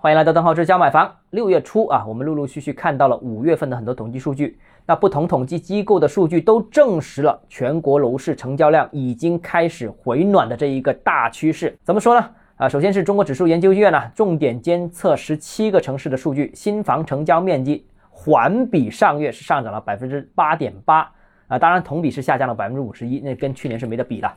欢迎来到邓浩之家买房。六月初啊，我们陆陆续续看到了五月份的很多统计数据。那不同统计机构的数据都证实了全国楼市成交量已经开始回暖的这一个大趋势。怎么说呢？啊，首先是中国指数研究院呢，重点监测十七个城市的数据，新房成交面积环比上月是上涨了百分之八点八啊，当然同比是下降了百分之五十一，那跟去年是没得比的。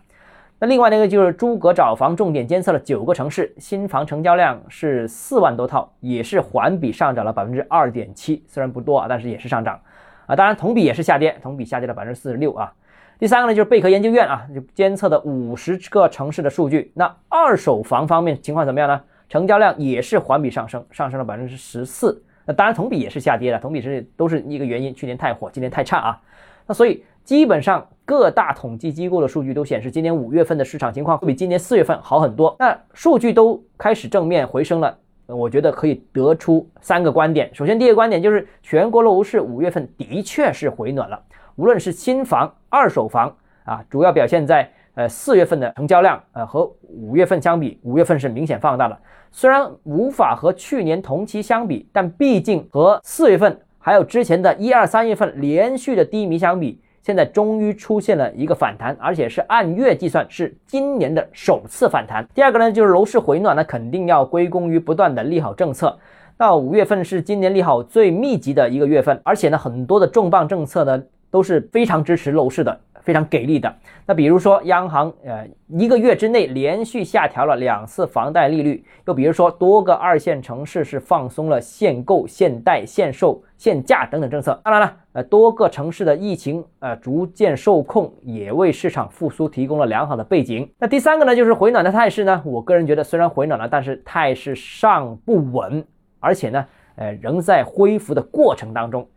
那另外那个就是诸葛找房重点监测了九个城市，新房成交量是四万多套，也是环比上涨了百分之二点七，虽然不多啊，但是也是上涨啊。当然同比也是下跌，同比下跌了百分之四十六啊。第三个呢就是贝壳研究院啊，就监测的五十个城市的数据。那二手房方面情况怎么样呢？成交量也是环比上升，上升了百分之十四。那当然同比也是下跌的，同比是都是一个原因，去年太火，今年太差啊。那所以基本上。各大统计机构的数据都显示，今年五月份的市场情况会比今年四月份好很多。那数据都开始正面回升了，我觉得可以得出三个观点。首先，第一个观点就是全国楼市五月份的确是回暖了，无论是新房、二手房啊，主要表现在呃四月份的成交量，呃和五月份相比，五月份是明显放大了。虽然无法和去年同期相比，但毕竟和四月份还有之前的一二三月份连续的低迷相比。现在终于出现了一个反弹，而且是按月计算，是今年的首次反弹。第二个呢，就是楼市回暖呢，肯定要归功于不断的利好政策。那五月份是今年利好最密集的一个月份，而且呢，很多的重磅政策呢都是非常支持楼市的。非常给力的，那比如说央行呃一个月之内连续下调了两次房贷利率，又比如说多个二线城市是放松了限购、限贷、限售、限价等等政策。当然了，呃多个城市的疫情呃逐渐受控，也为市场复苏提供了良好的背景。那第三个呢，就是回暖的态势呢，我个人觉得虽然回暖了，但是态势尚不稳，而且呢，呃仍在恢复的过程当中。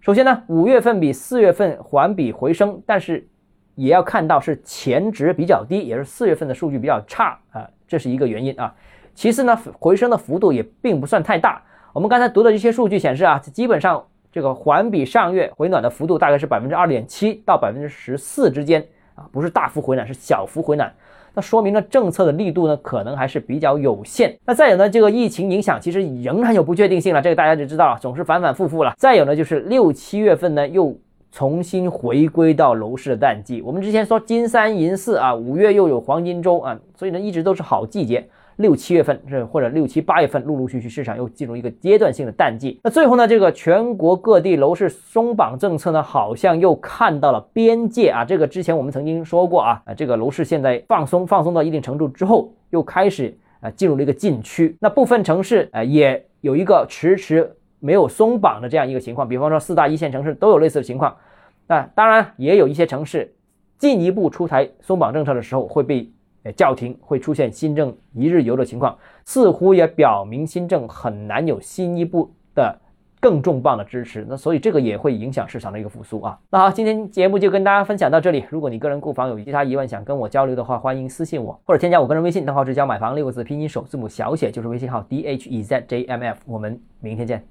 首先呢，五月份比四月份环比回升，但是也要看到是前值比较低，也是四月份的数据比较差啊，这是一个原因啊。其次呢，回升的幅度也并不算太大。我们刚才读的这些数据显示啊，基本上这个环比上月回暖的幅度大概是百分之二点七到百分之十四之间啊，不是大幅回暖，是小幅回暖。那说明了政策的力度呢，可能还是比较有限。那再有呢，这个疫情影响其实仍然有不确定性了，这个大家就知道了，总是反反复复了。再有呢，就是六七月份呢又重新回归到楼市的淡季。我们之前说金三银四啊，五月又有黄金周啊，所以呢一直都是好季节。六七月份是或者六七八月份，陆陆续续市场又进入一个阶段性的淡季。那最后呢，这个全国各地楼市松绑政策呢，好像又看到了边界啊。这个之前我们曾经说过啊，啊，这个楼市现在放松，放松到一定程度之后，又开始啊进入了一个禁区。那部分城市啊也有一个迟迟没有松绑的这样一个情况，比方说四大一线城市都有类似的情况。那当然也有一些城市进一步出台松绑政策的时候会被。叫停会出现新政一日游的情况，似乎也表明新政很难有新一步的更重磅的支持。那所以这个也会影响市场的一个复苏啊。那好，今天节目就跟大家分享到这里。如果你个人购房有其他疑问想跟我交流的话，欢迎私信我或者添加我个人微信，账号是“教买房”六个字拼音首字母小写就是微信号 d h e z j m f。我们明天见。